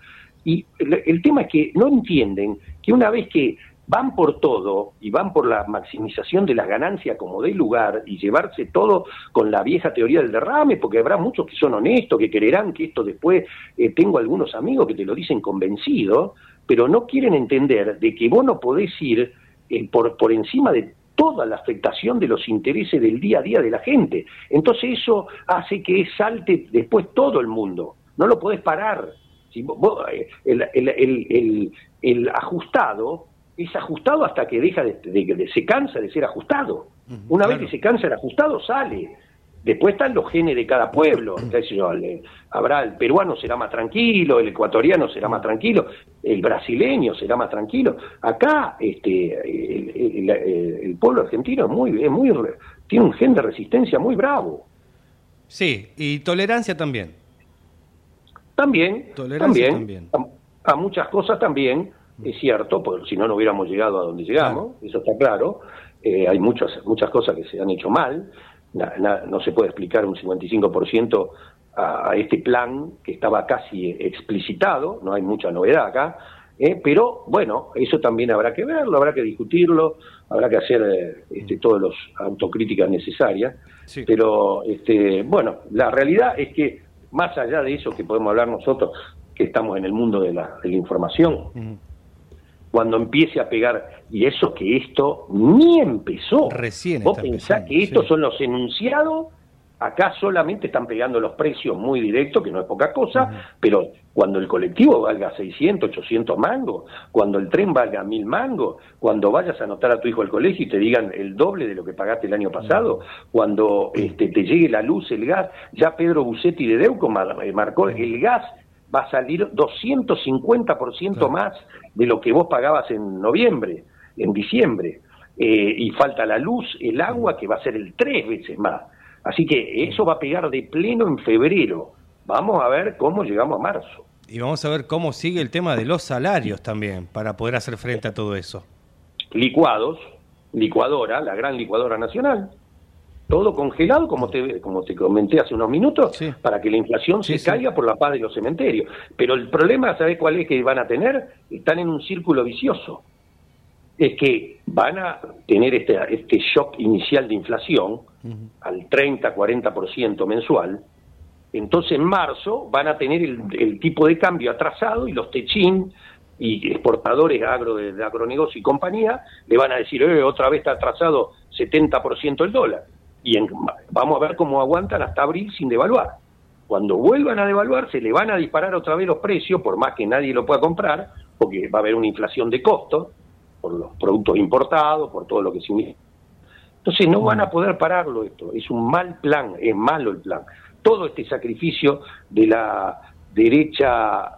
y el, tema es que no entienden que una vez que van por todo y van por la maximización de las ganancias como de lugar y llevarse todo con la vieja teoría del derrame, porque habrá muchos que son honestos, que creerán que esto después, eh, tengo algunos amigos que te lo dicen convencido, pero no quieren entender de que vos no podés ir eh, por, por encima de toda la afectación de los intereses del día a día de la gente. Entonces eso hace que salte después todo el mundo. No lo podés parar. Si eh, el, ajustado es ajustado hasta que deja de, se cansa de ser ajustado. Una vez que se cansa el ajustado sale. Después están los genes de cada pueblo. habrá el peruano será más tranquilo, el ecuatoriano será más tranquilo, el brasileño será más tranquilo. Acá este, el, pueblo argentino es muy, es muy, tiene un gen de resistencia muy bravo. Sí, y tolerancia también. También, también, A, muchas cosas también, es cierto, porque si no, no hubiéramos llegado a donde llegamos, eso está claro. Eh, hay muchas, muchas cosas que se han hecho mal, no se puede explicar un 55% a, a, este plan que estaba casi explicitado, no hay mucha novedad acá, ¿eh? pero bueno, eso también habrá que verlo, habrá que discutirlo, habrá que hacer eh, este, todas las autocríticas necesarias, pero este, bueno, la realidad es que más allá de eso que podemos hablar nosotros, que estamos en el mundo de la, información, cuando empiece a pegar, y eso que esto ni empezó. Recién. Vos pensás que estos son los enunciados, acá solamente están pegando los precios muy directos, que no es poca cosa, pero cuando el colectivo valga 600, 800 mangos, cuando el tren valga 1000 mangos, cuando vayas a anotar a tu hijo al colegio y te digan el doble de lo que pagaste el año pasado, cuando este, te llegue la luz, el gas, ya Pedro Bucetti de Deuco eh, marcó el gas va a salir 250% más de lo que vos pagabas en noviembre, en diciembre. Eh, y falta la luz, el agua, que va a ser el tres veces más. Así que eso va a pegar de pleno en febrero. Vamos a ver cómo llegamos a marzo. Y vamos a ver cómo sigue el tema de los salarios también, para poder hacer frente a todo eso. Licuados, licuadora, la gran licuadora nacional, todo congelado, como te, como te comenté hace unos minutos, para que la inflación se caiga por la paz de los cementerios. Pero el problema, ¿sabes cuál es que van a tener? Están en un círculo vicioso. Es que van a tener este, este shock inicial de inflación al 30-40% mensual. Entonces en marzo van a tener el, tipo de cambio atrasado y los techín y exportadores agro de, agronegocio y compañía le van a decir, eh, otra vez está atrasado 70% el dólar y vamos a ver cómo aguantan hasta abril sin devaluar. Cuando vuelvan a devaluar, se le van a disparar otra vez los precios, por más que nadie lo pueda comprar, porque va a haber una inflación de costos por los productos importados, por todo lo que se Entonces no van a poder pararlo esto, es un mal plan, es malo el plan. Todo este sacrificio de la derecha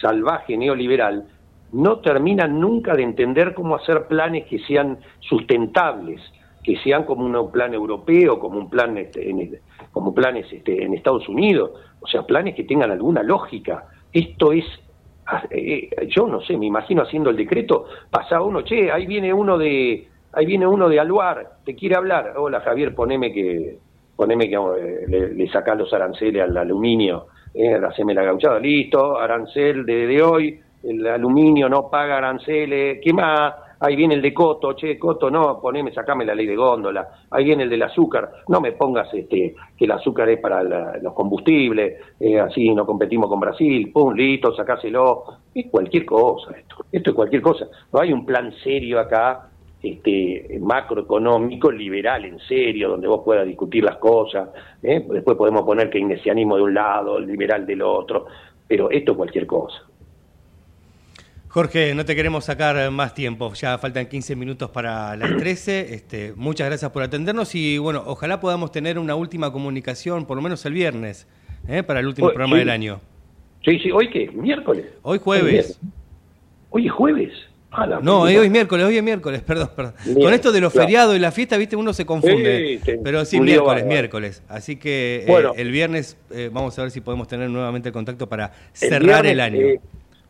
salvaje neoliberal no termina nunca de entender cómo hacer planes que sean sustentables, que sean como un plan europeo, como un plan este, en, como planes este, en Estados Unidos, o sea, planes que tengan alguna lógica. Esto es, ah, eh, yo no sé, me imagino haciendo el decreto, pasaba uno, che, ahí viene uno de, ahí viene uno de Aluar, te quiere hablar, hola Javier, poneme que, poneme que eh, le, le los aranceles al aluminio, eh, haceme la gauchada, listo, arancel de, de hoy, el aluminio no paga aranceles, ¿qué más? Ahí viene el de Coto, che, Coto, no, poneme, sacame la ley de góndola, ahí viene el del azúcar, no me pongas este que el azúcar es para los combustibles, eh, así no competimos con Brasil, pum, listo, sacáselo, es cualquier cosa esto, esto es cualquier cosa, no hay un plan serio acá este, macroeconómico liberal en serio, donde vos puedas discutir las cosas, ¿eh? después podemos poner keynesianismo de un lado, liberal del otro, pero esto es cualquier cosa. Jorge, no te queremos sacar más tiempo, ya faltan 15 minutos para las 13. Este, muchas gracias por atendernos y bueno, ojalá podamos tener una última comunicación, por lo menos el viernes, ¿eh? para el último programa del año. Sí, sí, ¿hoy qué? ¿Miércoles? Hoy jueves. Hoy es jueves. Ah, no, hoy es miércoles, hoy es miércoles, perdón, perdón. Con esto de los feriados y la fiesta, viste, uno se confunde. pero sí, miércoles, miércoles. Así que eh, el viernes eh, vamos a ver si podemos tener nuevamente el contacto para cerrar el, año.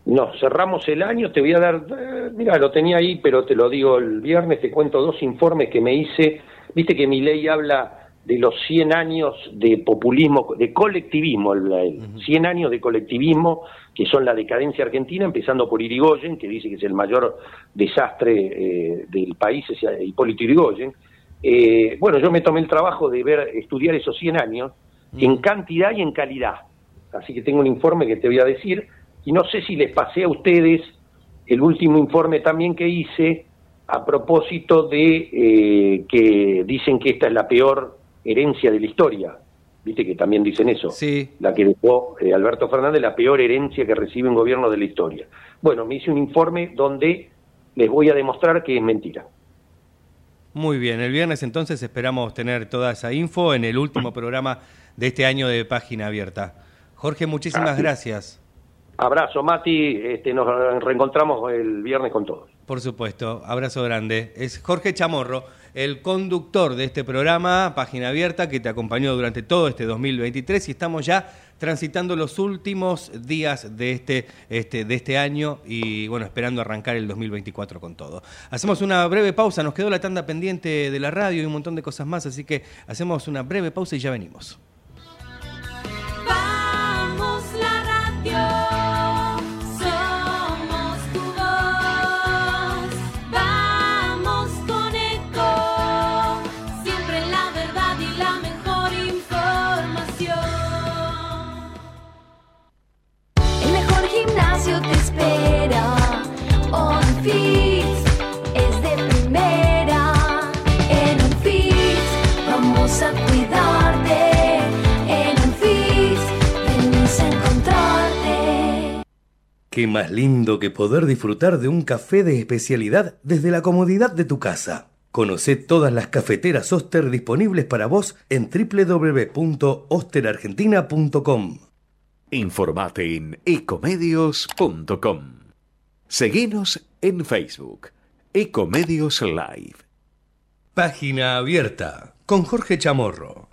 No, cerramos el año, te voy a dar, eh, mira, lo tenía ahí, pero te lo digo el viernes, te cuento dos informes que me hice, viste que mi ley habla de los 100 años de populismo, de colectivismo, el, 100 años de colectivismo, que son la decadencia argentina, empezando por Irigoyen, que dice que es el mayor desastre eh, del país, es Hipólito Irigoyen. Eh, bueno, yo me tomé el trabajo de ver, estudiar esos 100 años, en cantidad y en calidad. Así que tengo un informe que te voy a decir y no sé si les pasé a ustedes el último informe también que hice a propósito de eh, que dicen que esta es la peor herencia de la historia. Viste que también dicen eso. Sí. La que dejó eh, Alberto Fernández, la peor herencia que recibe un gobierno de la historia. Bueno, me hice un informe donde les voy a demostrar que es mentira. Muy bien, el viernes entonces esperamos tener toda esa info en el último programa de este año de Página Abierta. Jorge, muchísimas gracias. Abrazo, Mati. Este, nos reencontramos el viernes con todos. Por supuesto, abrazo grande. Es Jorge Chamorro, el conductor de este programa, Página Abierta, que te acompañó durante todo este 2023 y estamos ya transitando los últimos días de este, este, de este año y bueno, esperando arrancar el 2024 con todo. Hacemos una breve pausa, nos quedó la tanda pendiente de la radio y un montón de cosas más, así que hacemos una breve pausa y ya venimos. Vamos la radio. Qué más lindo que poder disfrutar de un café de especialidad desde la comodidad de tu casa. Conoce todas las cafeteras Oster disponibles para vos en www.osterargentina.com. Informate en ecomedios.com. Seguinos en Facebook, Ecomedios Live. Página abierta con Jorge Chamorro.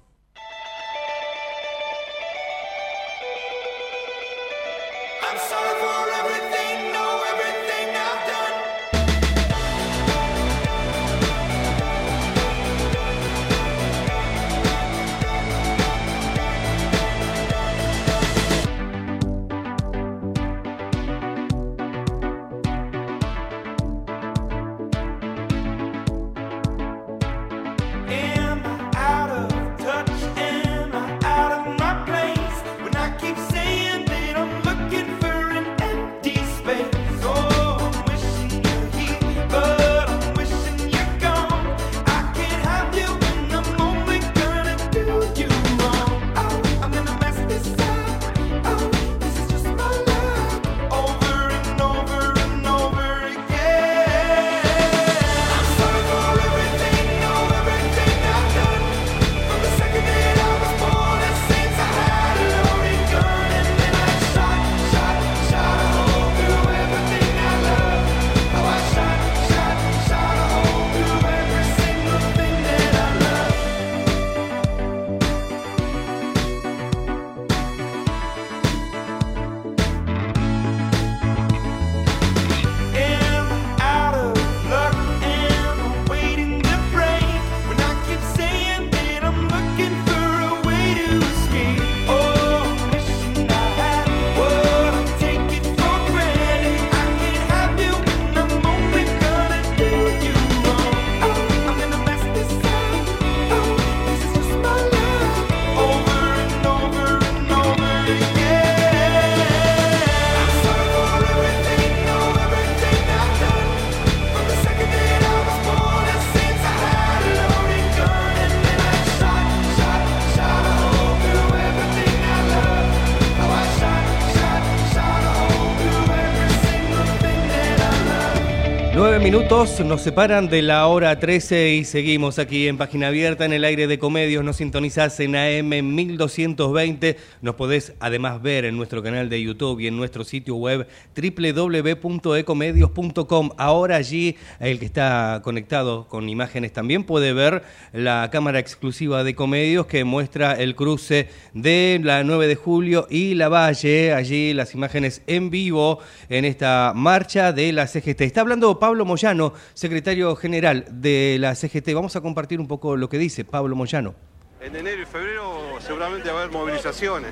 Minutos nos separan de la hora 13 y seguimos aquí en Página Abierta en el aire de Comedios. Nos sintonizás en AM 1220. Nos podés además ver en nuestro canal de YouTube y en nuestro sitio web www.ecomedios.com. Ahora allí el que está conectado con imágenes también puede ver la cámara exclusiva de Comedios que muestra el cruce de la 9 de julio y la Valle. Allí las imágenes en vivo en esta marcha de la CGT. Está hablando Pablo Moyano, secretario general de la CGT. Vamos a compartir un poco lo que dice Pablo Moyano. En enero y febrero seguramente va a haber movilizaciones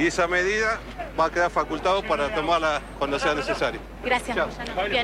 y esa medida va a quedar facultado para tomarla cuando sea necesario. Gracias.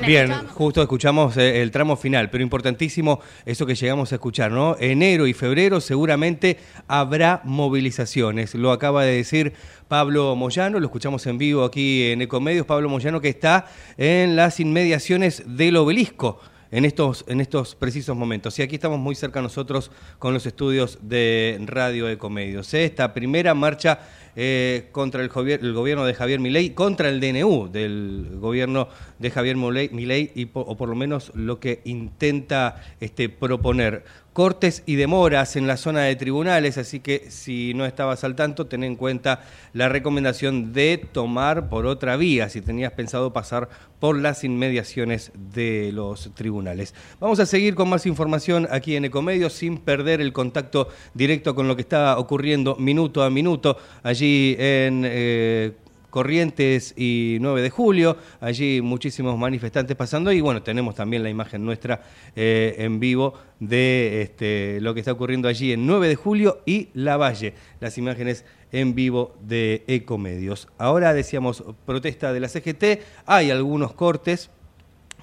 Bien, justo escuchamos eh, el tramo final, pero importantísimo eso que llegamos a escuchar, ¿no? Enero y febrero seguramente habrá movilizaciones. Lo acaba de decir Pablo Moyano, lo escuchamos en vivo aquí en Ecomedios. Pablo Moyano que está en las inmediaciones del obelisco en estos, en estos precisos momentos. Y aquí estamos muy cerca nosotros con los estudios de Radio Ecomedios. ¿eh? Esta primera marcha eh, contra el, el, gobierno de Javier Milei, contra el DNU del gobierno de Javier Milei, y o por lo menos lo que intenta este, proponer cortes y demoras en la zona de tribunales, así que si no estabas al tanto, ten en cuenta la recomendación de tomar por otra vía, si tenías pensado pasar por las inmediaciones de los tribunales. Vamos a seguir con más información aquí en Ecomedios sin perder el contacto directo con lo que está ocurriendo minuto a minuto allí en... Eh, Corrientes y 9 de julio, allí muchísimos manifestantes pasando y bueno, tenemos también la imagen nuestra eh, en vivo de este, lo que está ocurriendo allí en 9 de julio y La Valle, las imágenes en vivo de Ecomedios. Ahora decíamos protesta de la CGT, hay algunos cortes,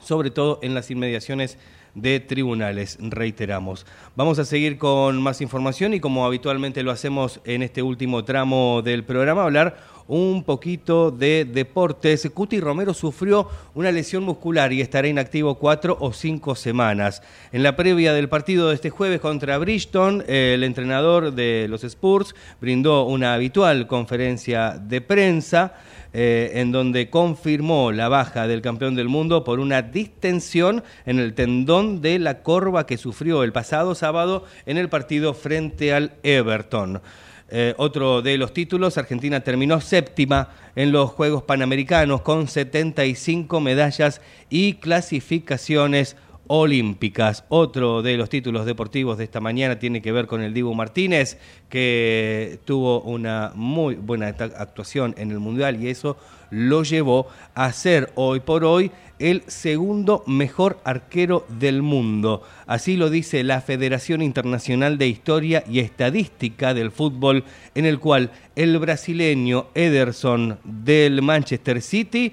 sobre todo en las inmediaciones de tribunales, reiteramos. Vamos a seguir con más información y como habitualmente lo hacemos en este último tramo del programa, hablar un poquito de deportes. Cuti Romero sufrió una lesión muscular y estará inactivo cuatro o cinco semanas. En la previa del partido de este jueves contra Bridgton, el entrenador de los Spurs brindó una habitual conferencia de prensa. Eh, en donde confirmó la baja del campeón del mundo por una distensión en el tendón de la corva que sufrió el pasado sábado en el partido frente al Everton. Eh, otro de los títulos, Argentina terminó séptima en los Juegos Panamericanos con 75 medallas y clasificaciones olímpicas. Otro de los títulos deportivos de esta mañana tiene que ver con el Dibu Martínez, que tuvo una muy buena actuación en el Mundial y eso lo llevó a ser hoy por hoy el segundo mejor arquero del mundo. Así lo dice la Federación Internacional de Historia y Estadística del Fútbol, en el cual el brasileño Ederson del Manchester City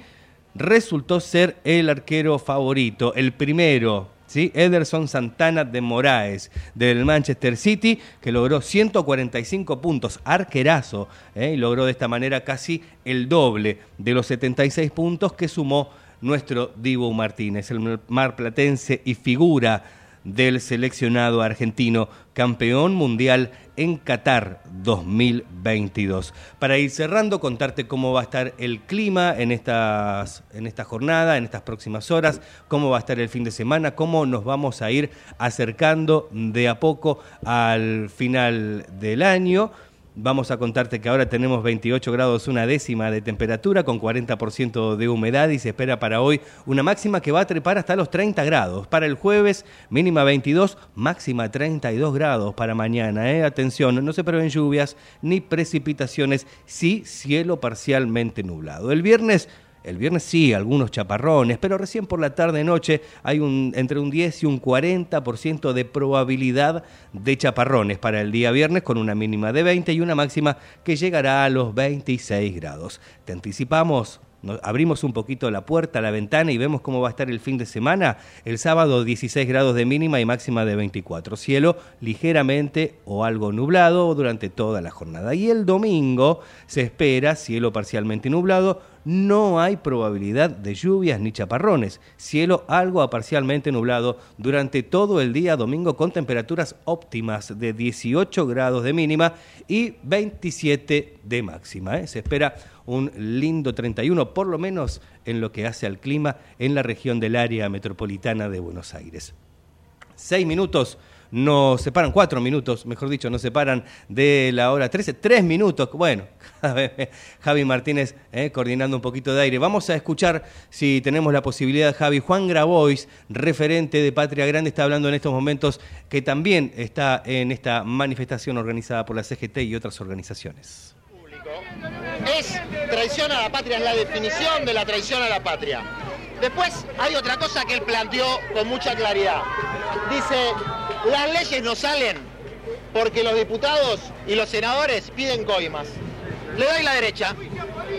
resultó ser el arquero favorito, el primero, ¿sí? Ederson Santana de Moraes del Manchester City, que logró 145 puntos, arquerazo, ¿eh? y logró de esta manera casi el doble de los 76 puntos que sumó nuestro Divo Martínez, el marplatense y figura del seleccionado argentino campeón mundial en Qatar 2022. Para ir cerrando, contarte cómo va a estar el clima en, estas, en esta jornada, en estas próximas horas, cómo va a estar el fin de semana, cómo nos vamos a ir acercando de a poco al final del año. Vamos a contarte que ahora tenemos 28 grados una décima de temperatura con 40% de humedad y se espera para hoy una máxima que va a trepar hasta los 30 grados. Para el jueves mínima 22, máxima 32 grados para mañana. ¿eh? Atención, no se prevén lluvias ni precipitaciones, sí cielo parcialmente nublado. El viernes el viernes sí, algunos chaparrones, pero recién por la tarde-noche hay un, entre un 10 y un 40% de probabilidad de chaparrones para el día viernes, con una mínima de 20 y una máxima que llegará a los 26 grados. Te anticipamos abrimos un poquito la puerta, la ventana y vemos cómo va a estar el fin de semana. El sábado 16 grados de mínima y máxima de 24. Cielo ligeramente o algo nublado durante toda la jornada. Y el domingo se espera cielo parcialmente nublado, no hay probabilidad de lluvias ni chaparrones. Cielo algo a parcialmente nublado durante todo el día domingo con temperaturas óptimas de 18 grados de mínima y 27 de máxima. ¿eh? Se espera un lindo 31, por lo menos en lo que hace al clima en la región del área metropolitana de Buenos Aires. Seis minutos nos separan, cuatro minutos, mejor dicho, nos separan de la hora 13, tres minutos. Bueno, Javi Martínez eh, coordinando un poquito de aire. Vamos a escuchar, si tenemos la posibilidad, Javi, Juan Grabois, referente de Patria Grande, está hablando en estos momentos que también está en esta manifestación organizada por la CGT y otras organizaciones. Es traición a la patria, es la definición de la traición a la patria. Después hay otra cosa que él planteó con mucha claridad. Dice, las leyes no salen porque los diputados y los senadores piden coimas. Le doy la derecha.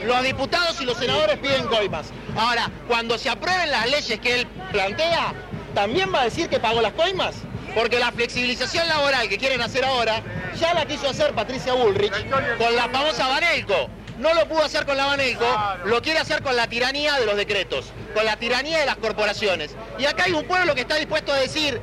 Los diputados y los senadores piden coimas. Ahora, cuando se aprueben las leyes que él plantea, ¿también va a decir que pagó las coimas? Porque la flexibilización laboral que quieren hacer ahora, ya la quiso hacer Patricia Bullrich con la famosa Banelco no lo pudo hacer con la Banelco, lo quiere hacer con la tiranía de los decretos, con la tiranía de las corporaciones. Y acá hay un pueblo que está dispuesto a decir,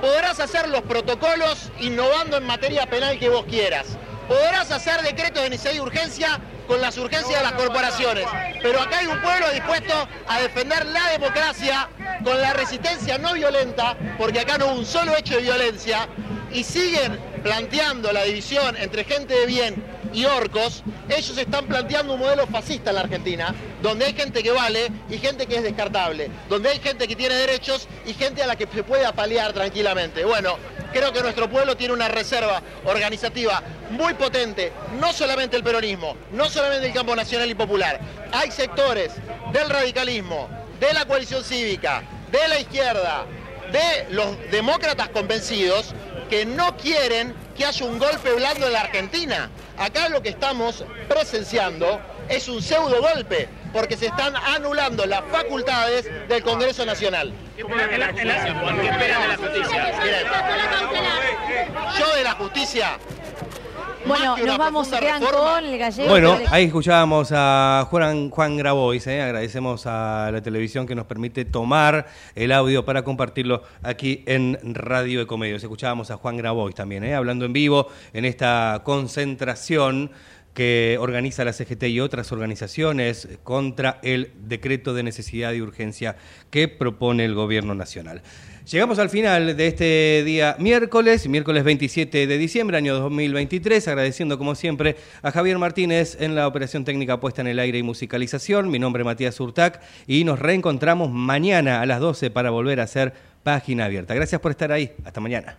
podrás hacer los protocolos innovando en materia penal que vos quieras. Podrás hacer decretos de necesidad y urgencia con las urgencias de las corporaciones. Pero acá hay un pueblo dispuesto a defender la democracia con la resistencia no violenta, porque acá no hubo un solo hecho de violencia, y siguen planteando la división entre gente de bien y orcos, ellos están planteando un modelo fascista en la Argentina, donde hay gente que vale y gente que es descartable, donde hay gente que tiene derechos y gente a la que se puede apalear tranquilamente. Bueno, creo que nuestro pueblo tiene una reserva organizativa muy potente, no solamente el peronismo, no solamente el campo nacional y popular, hay sectores del radicalismo, de la coalición cívica, de la izquierda, de los demócratas convencidos que no quieren que haya un golpe blando en la Argentina. Acá lo que estamos presenciando es un pseudo golpe, porque se están anulando las facultades del Congreso Nacional. ¿Qué esperan de la justicia? Yo de la justicia bueno, nos vamos, a quedan con el gallego. Bueno, ahí escuchábamos a Juan, Juan Grabois, ¿eh? agradecemos a la televisión que nos permite tomar el audio para compartirlo aquí en Radio Ecomedios. Escuchábamos a Juan Grabois también, ¿eh? hablando en vivo en esta concentración que organiza la CGT y otras organizaciones contra el decreto de necesidad y urgencia que propone el Gobierno Nacional. Llegamos al final de este día miércoles, miércoles 27 de diciembre, año 2023, agradeciendo como siempre a Javier Martínez en la operación técnica puesta en el aire y musicalización. Mi nombre es Matías Urtac y nos reencontramos mañana a las 12 para volver a hacer página abierta. Gracias por estar ahí. Hasta mañana.